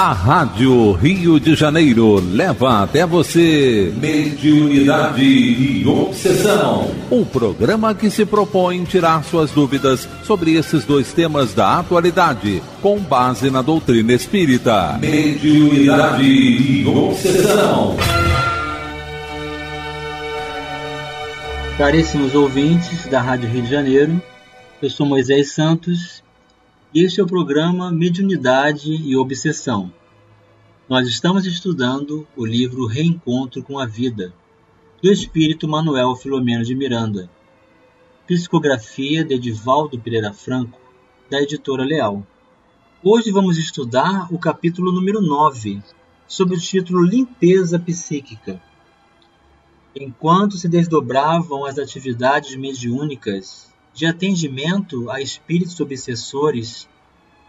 A Rádio Rio de Janeiro leva até você Mediunidade e Obsessão. O programa que se propõe tirar suas dúvidas sobre esses dois temas da atualidade, com base na doutrina espírita. Mediunidade e Obsessão. Caríssimos ouvintes da Rádio Rio de Janeiro, eu sou Moisés Santos este é o programa Mediunidade e Obsessão. Nós estamos estudando o livro Reencontro com a Vida, do espírito Manuel Filomeno de Miranda, psicografia de Edivaldo Pereira Franco, da editora Leal. Hoje vamos estudar o capítulo número 9, sob o título Limpeza Psíquica. Enquanto se desdobravam as atividades mediúnicas de atendimento a espíritos obsessores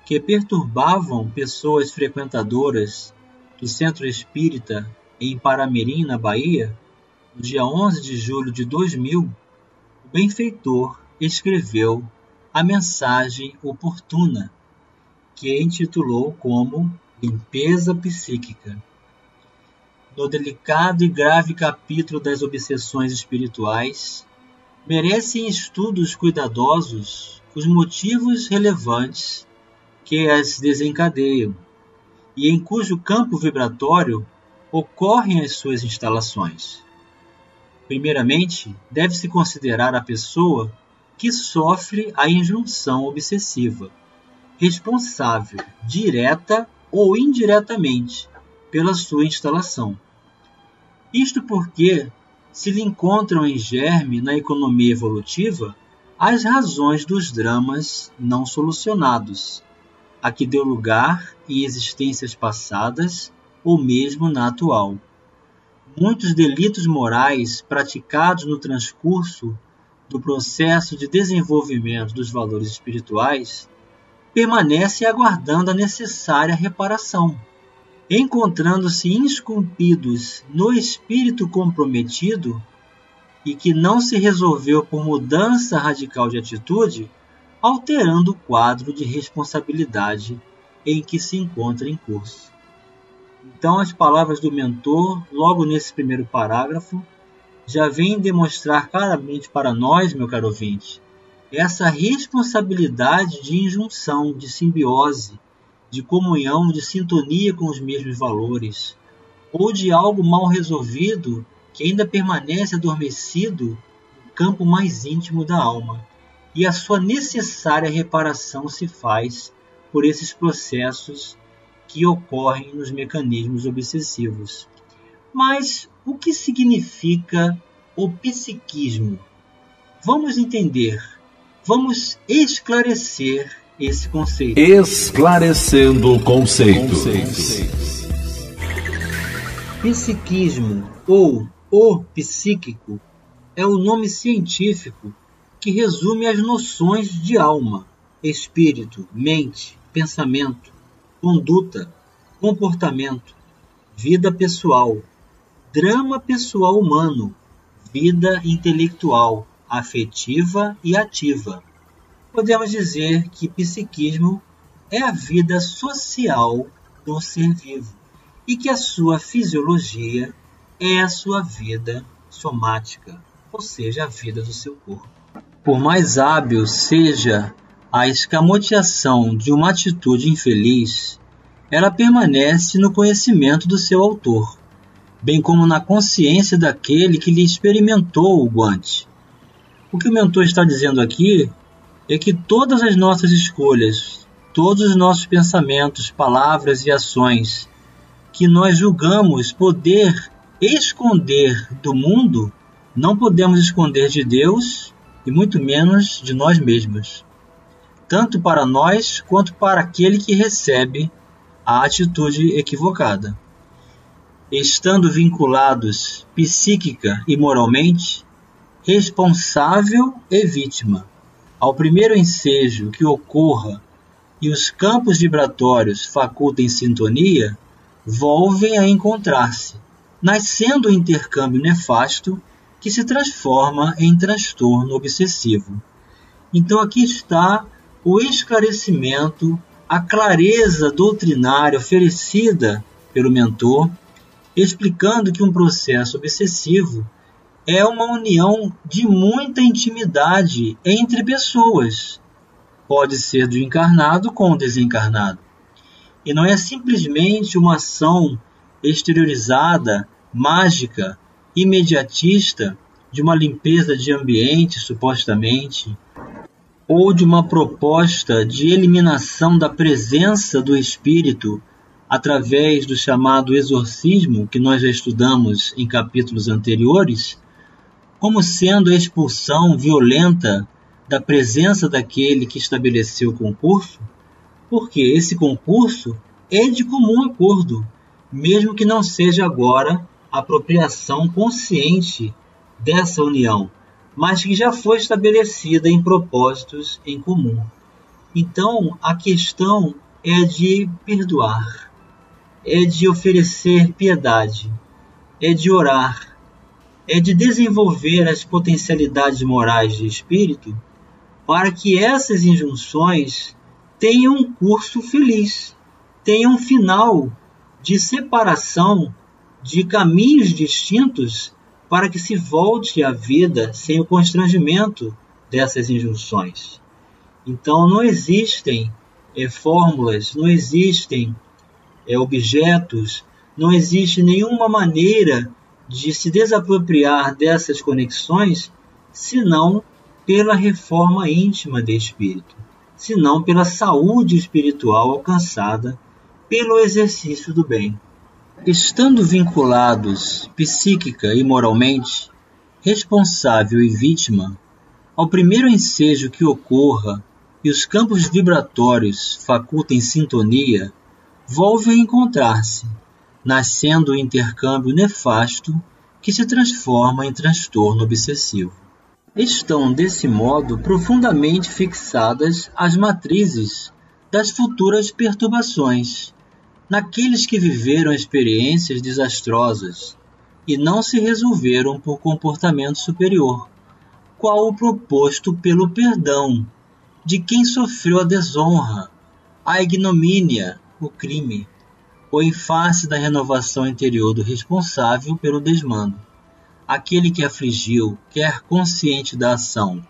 que perturbavam pessoas frequentadoras do Centro Espírita em Paramirim, na Bahia, no dia 11 de julho de 2000, o benfeitor escreveu a mensagem oportuna, que intitulou como Limpeza Psíquica. No delicado e grave capítulo das obsessões espirituais, merecem estudos cuidadosos os motivos relevantes que as desencadeiam e em cujo campo vibratório ocorrem as suas instalações. Primeiramente, deve-se considerar a pessoa que sofre a injunção obsessiva, responsável, direta ou indiretamente, pela sua instalação. Isto porque se lhe encontram em germe na economia evolutiva as razões dos dramas não solucionados, a que deu lugar em existências passadas ou mesmo na atual. Muitos delitos morais praticados no transcurso do processo de desenvolvimento dos valores espirituais permanecem aguardando a necessária reparação encontrando-se esculpidos no espírito comprometido e que não se resolveu por mudança radical de atitude, alterando o quadro de responsabilidade em que se encontra em curso. Então, as palavras do mentor, logo nesse primeiro parágrafo, já vêm demonstrar claramente para nós, meu caro ouvinte, essa responsabilidade de injunção, de simbiose de comunhão, de sintonia com os mesmos valores, ou de algo mal resolvido que ainda permanece adormecido no campo mais íntimo da alma, e a sua necessária reparação se faz por esses processos que ocorrem nos mecanismos obsessivos. Mas o que significa o psiquismo? Vamos entender, vamos esclarecer esse conceito. Esclarecendo conceitos. Psiquismo ou o psíquico é o nome científico que resume as noções de alma, espírito, mente, pensamento, conduta, comportamento, vida pessoal, drama pessoal humano, vida intelectual, afetiva e ativa podemos dizer que psiquismo é a vida social do ser vivo e que a sua fisiologia é a sua vida somática, ou seja, a vida do seu corpo. Por mais hábil seja a escamoteação de uma atitude infeliz, ela permanece no conhecimento do seu autor, bem como na consciência daquele que lhe experimentou o guante. O que o mentor está dizendo aqui é que todas as nossas escolhas, todos os nossos pensamentos, palavras e ações que nós julgamos poder esconder do mundo, não podemos esconder de Deus e muito menos de nós mesmos, tanto para nós quanto para aquele que recebe a atitude equivocada. Estando vinculados psíquica e moralmente, responsável e vítima ao primeiro ensejo que ocorra e os campos vibratórios facultem sintonia, volvem a encontrar-se, nascendo o um intercâmbio nefasto que se transforma em transtorno obsessivo. Então aqui está o esclarecimento a clareza doutrinária oferecida pelo mentor, explicando que um processo obsessivo é uma união de muita intimidade entre pessoas. Pode ser do encarnado com o desencarnado. E não é simplesmente uma ação exteriorizada, mágica, imediatista, de uma limpeza de ambiente, supostamente, ou de uma proposta de eliminação da presença do espírito através do chamado exorcismo, que nós já estudamos em capítulos anteriores, como sendo a expulsão violenta da presença daquele que estabeleceu o concurso, porque esse concurso é de comum acordo, mesmo que não seja agora apropriação consciente dessa união, mas que já foi estabelecida em propósitos em comum. Então, a questão é de perdoar, é de oferecer piedade, é de orar, é de desenvolver as potencialidades morais de espírito para que essas injunções tenham um curso feliz, tenham um final de separação de caminhos distintos para que se volte à vida sem o constrangimento dessas injunções. Então não existem é, fórmulas, não existem é, objetos, não existe nenhuma maneira de se desapropriar dessas conexões senão pela reforma íntima de espírito, senão pela saúde espiritual alcançada pelo exercício do bem. Estando vinculados psíquica e moralmente, responsável e vítima, ao primeiro ensejo que ocorra e os campos vibratórios facultem sintonia, volve a encontrar-se, nascendo o intercâmbio nefasto que se transforma em transtorno obsessivo. Estão, desse modo, profundamente fixadas as matrizes das futuras perturbações naqueles que viveram experiências desastrosas e não se resolveram por comportamento superior, qual o proposto pelo perdão de quem sofreu a desonra, a ignomínia, o crime, ou em face da renovação interior do responsável pelo desmando, aquele que afligiu, quer consciente da ação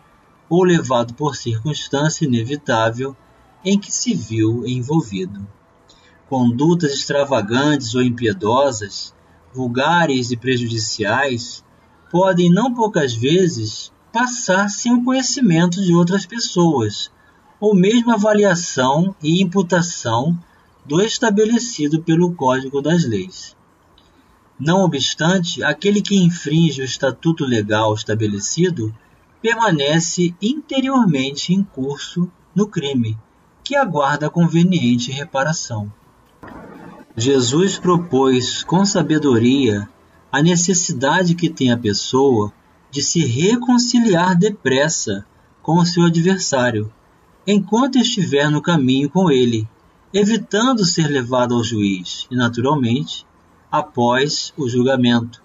ou levado por circunstância inevitável em que se viu envolvido. Condutas extravagantes ou impiedosas, vulgares e prejudiciais, podem não poucas vezes passar sem o conhecimento de outras pessoas, ou mesmo avaliação e imputação do estabelecido pelo Código das Leis. Não obstante, aquele que infringe o estatuto legal estabelecido permanece interiormente em curso no crime, que aguarda conveniente reparação. Jesus propôs com sabedoria a necessidade que tem a pessoa de se reconciliar depressa com o seu adversário, enquanto estiver no caminho com ele, evitando ser levado ao juiz e, naturalmente, após o julgamento,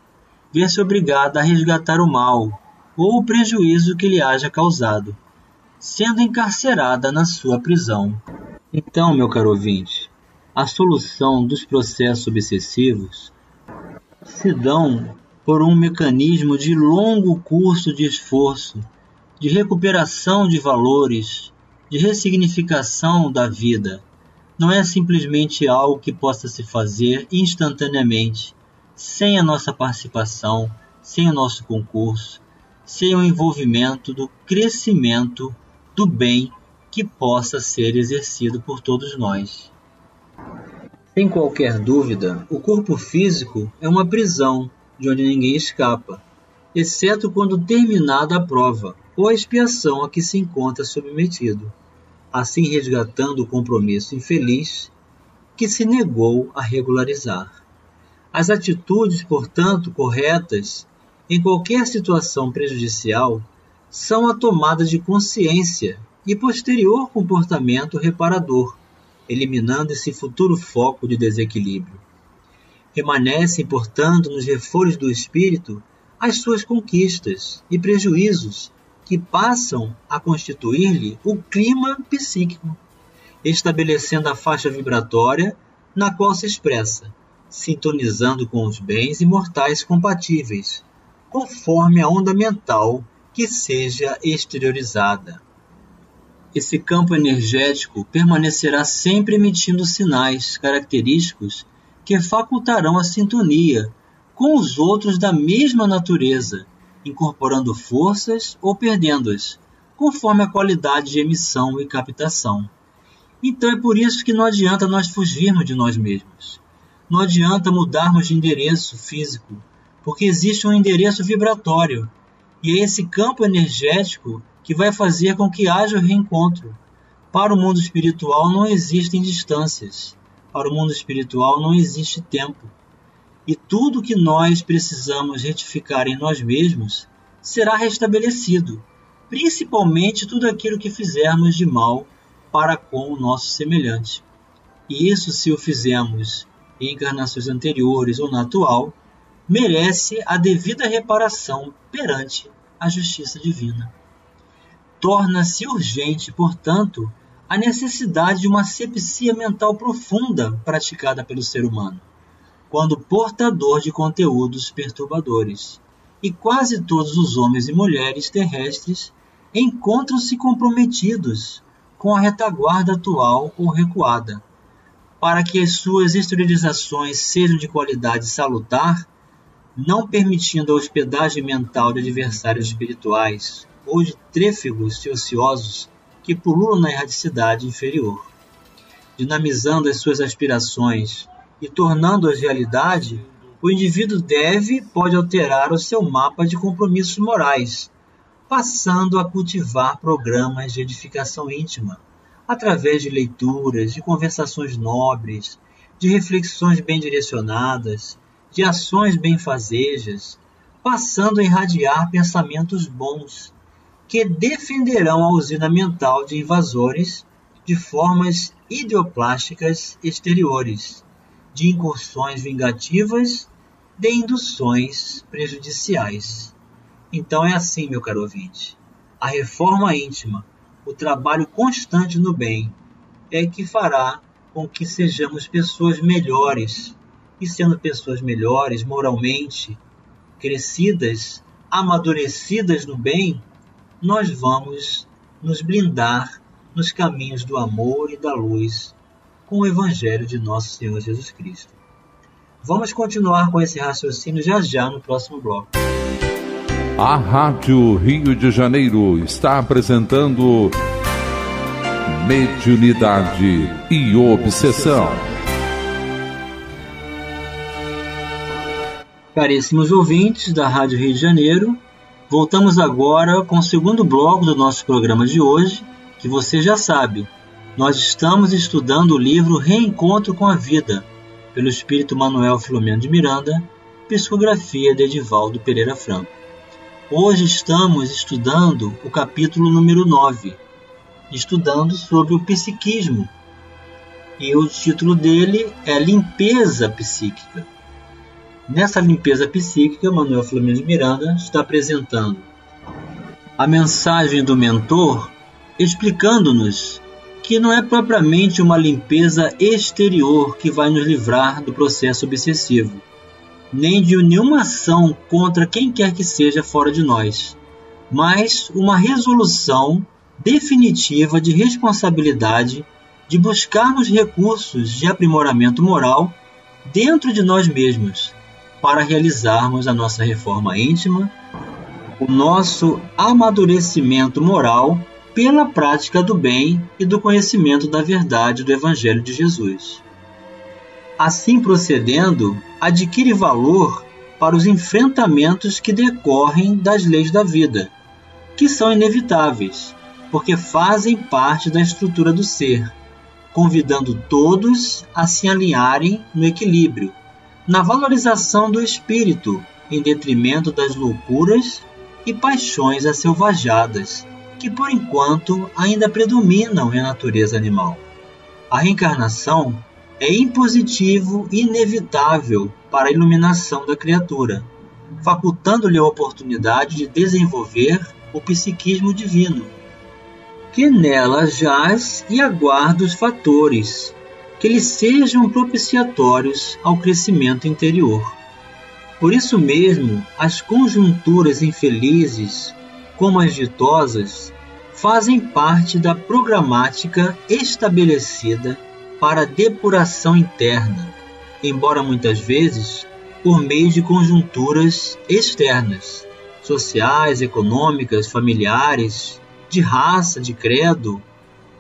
ver-se obrigada a resgatar o mal ou o prejuízo que lhe haja causado, sendo encarcerada na sua prisão. Então, meu caro ouvinte, a solução dos processos obsessivos se dão por um mecanismo de longo curso de esforço, de recuperação de valores, de ressignificação da vida. Não é simplesmente algo que possa se fazer instantaneamente, sem a nossa participação, sem o nosso concurso, sem o envolvimento do crescimento do bem que possa ser exercido por todos nós. Sem qualquer dúvida, o corpo físico é uma prisão de onde ninguém escapa, exceto quando terminada a prova ou a expiação a que se encontra submetido, assim resgatando o compromisso infeliz que se negou a regularizar. As atitudes, portanto, corretas em qualquer situação prejudicial são a tomada de consciência e posterior comportamento reparador eliminando esse futuro foco de desequilíbrio. Permanecem, portanto, nos reforços do espírito as suas conquistas e prejuízos que passam a constituir-lhe o clima psíquico. estabelecendo a faixa vibratória na qual se expressa, sintonizando com os bens imortais compatíveis, conforme a onda mental que seja exteriorizada. Esse campo energético permanecerá sempre emitindo sinais característicos que facultarão a sintonia com os outros da mesma natureza, incorporando forças ou perdendo-as, conforme a qualidade de emissão e captação. Então é por isso que não adianta nós fugirmos de nós mesmos. Não adianta mudarmos de endereço físico, porque existe um endereço vibratório, e é esse campo energético que vai fazer com que haja o reencontro. Para o mundo espiritual não existem distâncias. Para o mundo espiritual não existe tempo. E tudo que nós precisamos retificar em nós mesmos será restabelecido, principalmente tudo aquilo que fizermos de mal para com o nosso semelhante. E isso, se o fizemos em encarnações anteriores ou na atual, merece a devida reparação perante a justiça divina torna-se urgente, portanto, a necessidade de uma sepsia mental profunda praticada pelo ser humano, quando portador de conteúdos perturbadores. E quase todos os homens e mulheres terrestres encontram-se comprometidos com a retaguarda atual ou recuada. Para que as suas exteriorizações sejam de qualidade salutar, não permitindo a hospedagem mental de adversários espirituais, ou de trêfegos e ociosos que pululam na erradicidade inferior. Dinamizando as suas aspirações e tornando-as realidade, o indivíduo deve pode alterar o seu mapa de compromissos morais, passando a cultivar programas de edificação íntima, através de leituras, de conversações nobres, de reflexões bem direcionadas, de ações benfazejas, passando a irradiar pensamentos bons, que defenderão a usina mental de invasores de formas ideoplásticas exteriores, de incursões vingativas, de induções prejudiciais. Então é assim, meu caro ouvinte. A reforma íntima, o trabalho constante no bem, é que fará com que sejamos pessoas melhores. E sendo pessoas melhores moralmente, crescidas, amadurecidas no bem, nós vamos nos blindar nos caminhos do amor e da luz com o Evangelho de nosso Senhor Jesus Cristo. Vamos continuar com esse raciocínio já já no próximo bloco. A Rádio Rio de Janeiro está apresentando Mediunidade e Obsessão. Caríssimos ouvintes da Rádio Rio de Janeiro, Voltamos agora com o segundo bloco do nosso programa de hoje, que você já sabe. Nós estamos estudando o livro Reencontro com a Vida, pelo espírito Manuel Filomeno de Miranda, psicografia de Edivaldo Pereira Franco. Hoje estamos estudando o capítulo número 9, estudando sobre o psiquismo. E o título dele é Limpeza Psíquica. Nessa limpeza psíquica, Manuel Flamengo de Miranda está apresentando a mensagem do mentor, explicando-nos que não é propriamente uma limpeza exterior que vai nos livrar do processo obsessivo, nem de nenhuma ação contra quem quer que seja fora de nós, mas uma resolução definitiva de responsabilidade de buscarmos recursos de aprimoramento moral dentro de nós mesmos para realizarmos a nossa reforma íntima, o nosso amadurecimento moral pela prática do bem e do conhecimento da verdade do Evangelho de Jesus. Assim procedendo, adquire valor para os enfrentamentos que decorrem das leis da vida, que são inevitáveis, porque fazem parte da estrutura do ser, convidando todos a se alinharem no equilíbrio na valorização do espírito, em detrimento das loucuras e paixões asselvajadas, que por enquanto ainda predominam em natureza animal. A reencarnação é impositivo e inevitável para a iluminação da criatura, facultando-lhe a oportunidade de desenvolver o psiquismo divino. que nela jaz e aguarda os fatores que lhe sejam propiciatórios ao crescimento interior. Por isso mesmo, as conjunturas infelizes, como as ditosas, fazem parte da programática estabelecida para depuração interna, embora muitas vezes por meio de conjunturas externas, sociais, econômicas, familiares, de raça, de credo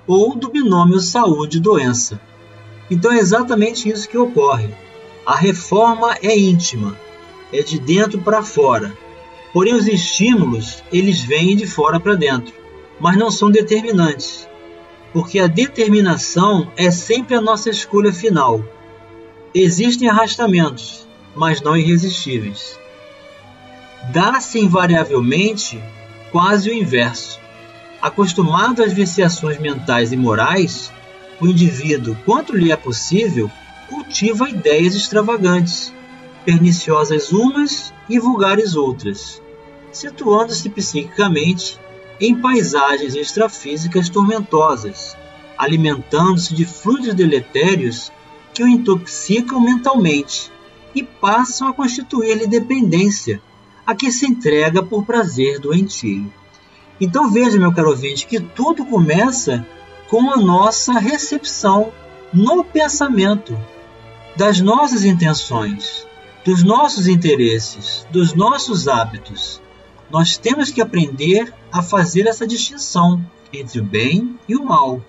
ou do binômio saúde-doença. Então é exatamente isso que ocorre. A reforma é íntima, é de dentro para fora. Porém os estímulos, eles vêm de fora para dentro, mas não são determinantes. Porque a determinação é sempre a nossa escolha final. Existem arrastamentos, mas não irresistíveis. Dá-se invariavelmente quase o inverso. Acostumado às viciações mentais e morais, o indivíduo, quanto lhe é possível, cultiva ideias extravagantes, perniciosas umas e vulgares outras, situando-se psiquicamente em paisagens extrafísicas tormentosas, alimentando-se de fluidos deletérios que o intoxicam mentalmente e passam a constituir-lhe dependência, a que se entrega por prazer doentio. Então veja, meu caro ouvinte, que tudo começa com a nossa recepção no pensamento das nossas intenções, dos nossos interesses, dos nossos hábitos. Nós temos que aprender a fazer essa distinção entre o bem e o mal,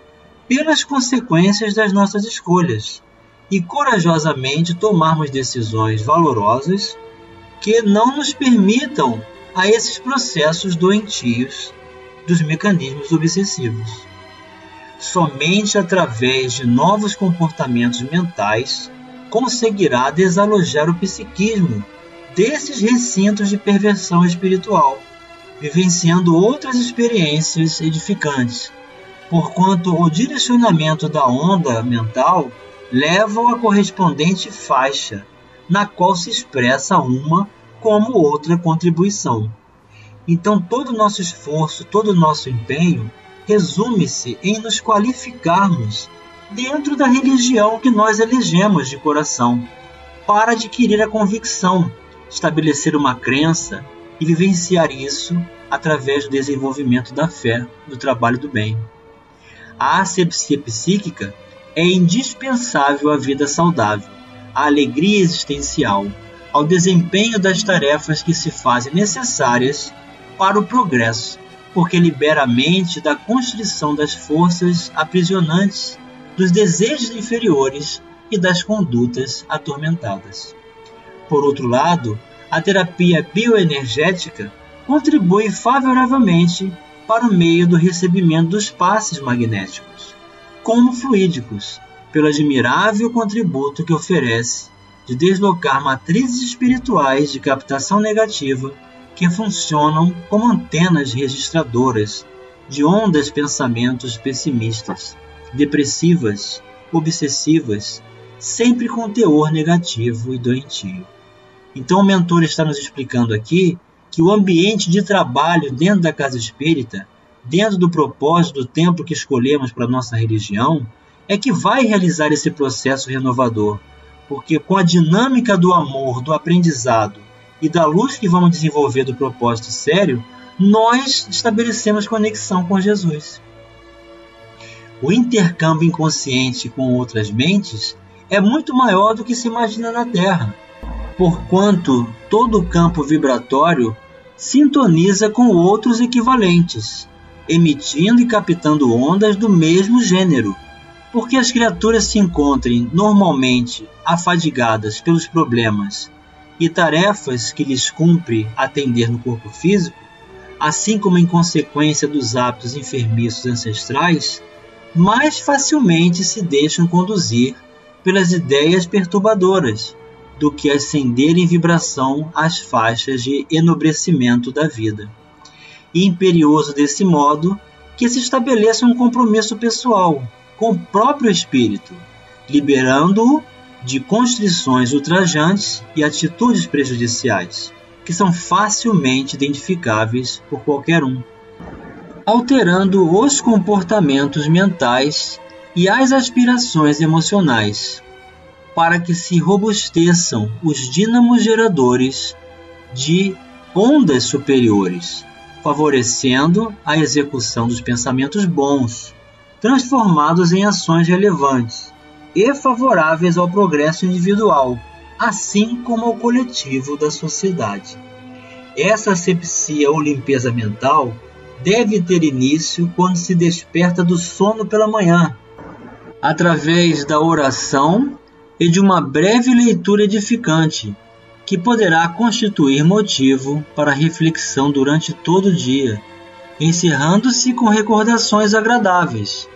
pelas consequências das nossas escolhas, e corajosamente tomarmos decisões valorosas que não nos permitam a esses processos doentios dos mecanismos obsessivos. Somente através de novos comportamentos mentais conseguirá desalojar o psiquismo desses recintos de perversão espiritual, vivenciando outras experiências edificantes, porquanto o direcionamento da onda mental leva à correspondente faixa, na qual se expressa uma como outra contribuição. Então, todo o nosso esforço, todo o nosso empenho resume-se em nos qualificarmos dentro da religião que nós elegemos de coração, para adquirir a convicção, estabelecer uma crença e vivenciar isso através do desenvolvimento da fé, do trabalho do bem. A asepsia psíquica é indispensável à vida saudável, à alegria existencial, ao desempenho das tarefas que se fazem necessárias para o progresso, porque libera a mente da constrição das forças aprisionantes, dos desejos inferiores e das condutas atormentadas. Por outro lado, a terapia bioenergética contribui favoravelmente para o meio do recebimento dos passes magnéticos, como fluídicos, pelo admirável contributo que oferece de deslocar matrizes espirituais de captação negativa que funcionam como antenas registradoras de ondas pensamentos pessimistas, depressivas, obsessivas, sempre com teor negativo e doentio. Então o mentor está nos explicando aqui que o ambiente de trabalho dentro da casa espírita, dentro do propósito do templo que escolhemos para nossa religião, é que vai realizar esse processo renovador, porque com a dinâmica do amor, do aprendizado e da luz que vamos desenvolver do propósito sério, nós estabelecemos conexão com Jesus. O intercâmbio inconsciente com outras mentes é muito maior do que se imagina na Terra, porquanto todo o campo vibratório sintoniza com outros equivalentes, emitindo e captando ondas do mesmo gênero. Porque as criaturas se encontrem normalmente afadigadas pelos problemas e tarefas que lhes cumpre atender no corpo físico, assim como em consequência dos hábitos enfermiços ancestrais, mais facilmente se deixam conduzir pelas ideias perturbadoras do que ascender em vibração às faixas de enobrecimento da vida. E imperioso desse modo que se estabeleça um compromisso pessoal com o próprio espírito, liberando-o de constrições ultrajantes e atitudes prejudiciais, que são facilmente identificáveis por qualquer um. alterando os comportamentos mentais e as aspirações emocionais, para que se robusteçam os dínamos geradores de ondas superiores, favorecendo a execução dos pensamentos bons, transformados em ações relevantes e favoráveis ao progresso individual, assim como ao coletivo da sociedade. Essa asepsia ou limpeza mental deve ter início quando se desperta do sono pela manhã, através da oração e de uma breve leitura edificante, que poderá constituir motivo para reflexão durante todo o dia, encerrando-se com recordações agradáveis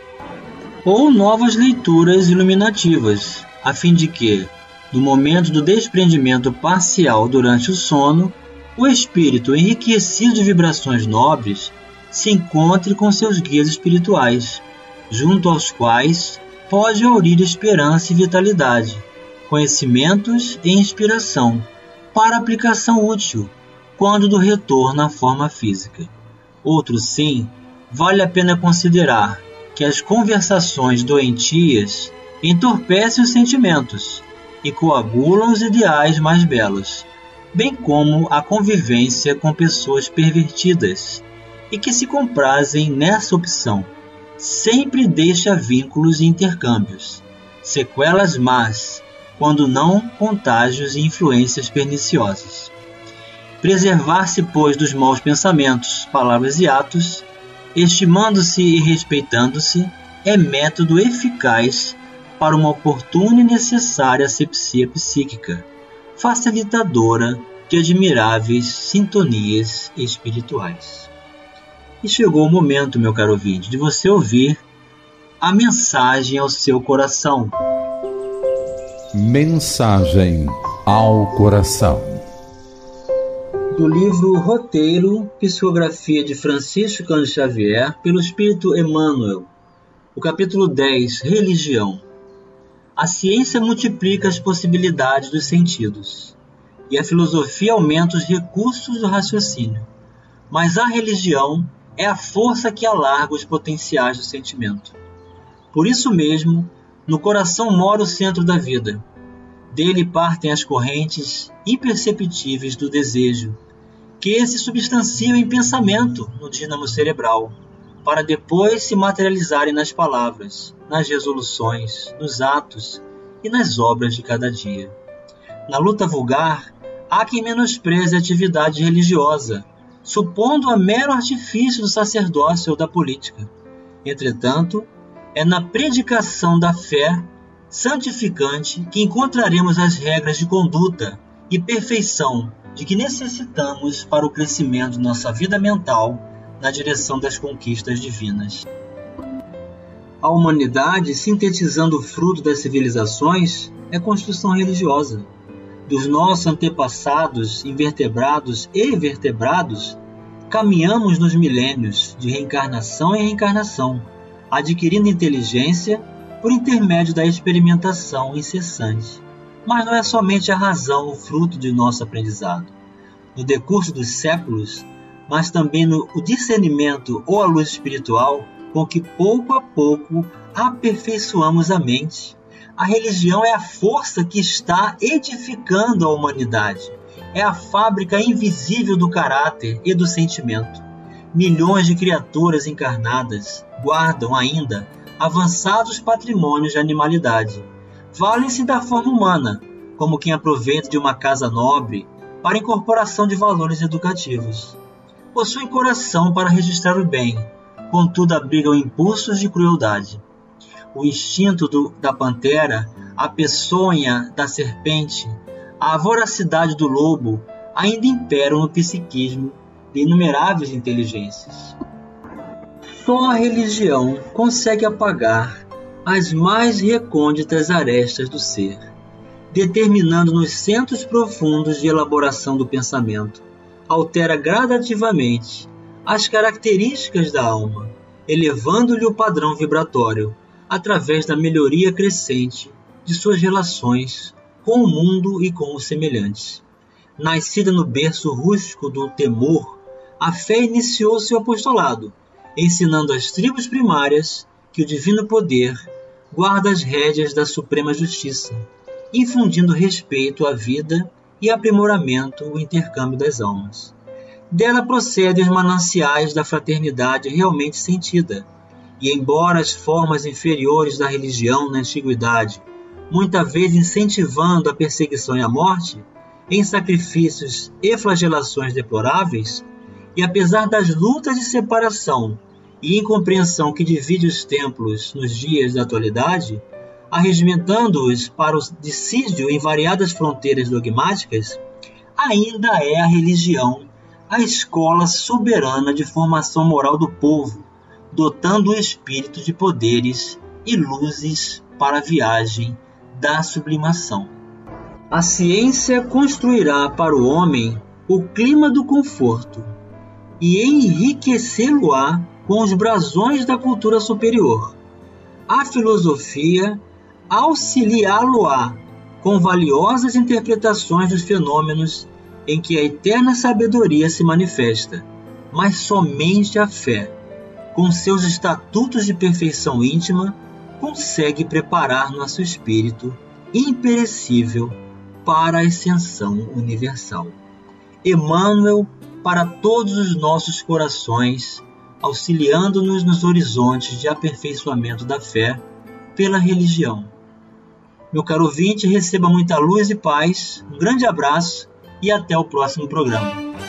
ou novas leituras iluminativas, a fim de que, no momento do desprendimento parcial durante o sono, o espírito enriquecido de vibrações nobres se encontre com seus guias espirituais, junto aos quais pode aurir esperança e vitalidade, conhecimentos e inspiração para aplicação útil quando do retorno à forma física. Outro sim, vale a pena considerar que as conversações doentias entorpecem os sentimentos e coagulam os ideais mais belos, bem como a convivência com pessoas pervertidas e que se comprazem nessa opção. Sempre deixa vínculos e intercâmbios, sequelas más, quando não contágios e influências perniciosas. Preservar-se, pois, dos maus pensamentos, palavras e atos, estimando-se e respeitando-se, é método eficaz para uma oportuna e necessária asepsia psíquica, facilitadora de admiráveis sintonias espirituais. E chegou o momento, meu caro ouvinte, de você ouvir a mensagem ao seu coração. Mensagem ao coração. Do livro Roteiro, Psicografia de Francisco Cândido Xavier, pelo Espírito Emmanuel. O capítulo 10, Religião. A ciência multiplica as possibilidades dos sentidos, e a filosofia aumenta os recursos do raciocínio. Mas a religião é a força que alarga os potenciais do sentimento. Por isso mesmo, no coração mora o centro da vida. Dele partem as correntes imperceptíveis do desejo, que se substanciam em pensamento no dínamo cerebral, para depois se materializarem nas palavras, nas resoluções, nos atos e nas obras de cada dia. Na luta vulgar, há quem menospreze a atividade religiosa, supondo-a mero artifício do sacerdócio ou da política. Entretanto, é na predicação da fé santificante que encontraremos as regras de conduta e perfeição de que necessitamos para o crescimento de nossa vida mental na direção das conquistas divinas. A humanidade, sintetizando o fruto das civilizações, é construção religiosa dos nossos antepassados invertebrados e vertebrados, caminhamos nos milênios de reencarnação em reencarnação, adquirindo inteligência por intermédio da experimentação incessante. Mas não é somente a razão o fruto de nosso aprendizado. No decurso dos séculos, mas também no discernimento ou a luz espiritual, com que pouco a pouco aperfeiçoamos a mente a religião é a força que está edificando a humanidade. É a fábrica invisível do caráter e do sentimento. Milhões de criaturas encarnadas guardam ainda avançados patrimônios de animalidade. Valem-se da forma humana, como quem aproveita de uma casa nobre para incorporação de valores educativos. Possuem coração para registrar o bem, contudo abrigam impulsos de crueldade o instinto do, da pantera, a peçonha da serpente, a voracidade do lobo ainda imperam no psiquismo de inumeráveis inteligências. Só a religião consegue apagar as mais recônditas arestas do ser, determinando nos centros profundos de elaboração do pensamento, altera gradativamente as características da alma, elevando-lhe o padrão vibratório através da melhoria crescente de suas relações com o mundo e com os semelhantes. Nascida no berço rústico do temor, a fé iniciou seu apostolado, ensinando às tribos primárias que o divino poder guarda as rédeas da suprema justiça, infundindo respeito à vida e aprimoramento o intercâmbio das almas. Dela procedem os mananciais da fraternidade realmente sentida, e embora as formas inferiores da religião na antiguidade, muitas vezes incentivando a perseguição e a morte, em sacrifícios e flagelações deploráveis, e apesar das lutas de separação e incompreensão que divide os templos nos dias da atualidade, arregimentando-os para o dissídio em variadas fronteiras dogmáticas, ainda é a religião a escola soberana de formação moral do povo, dotando o espírito de poderes e luzes para a viagem da sublimação. A ciência construirá para o homem o clima do conforto e enriquecê-lo-á com os brasões da cultura superior. A filosofia auxiliá-lo-á com valiosas interpretações dos fenômenos em que a eterna sabedoria se manifesta, mas somente a fé, com seus estatutos de perfeição íntima, consegue preparar nosso espírito imperecível para a ascensão universal. Emmanuel para todos os nossos corações, auxiliando-nos nos horizontes de aperfeiçoamento da fé pela religião. Meu caro ouvinte, receba muita luz e paz, um grande abraço e até o próximo programa.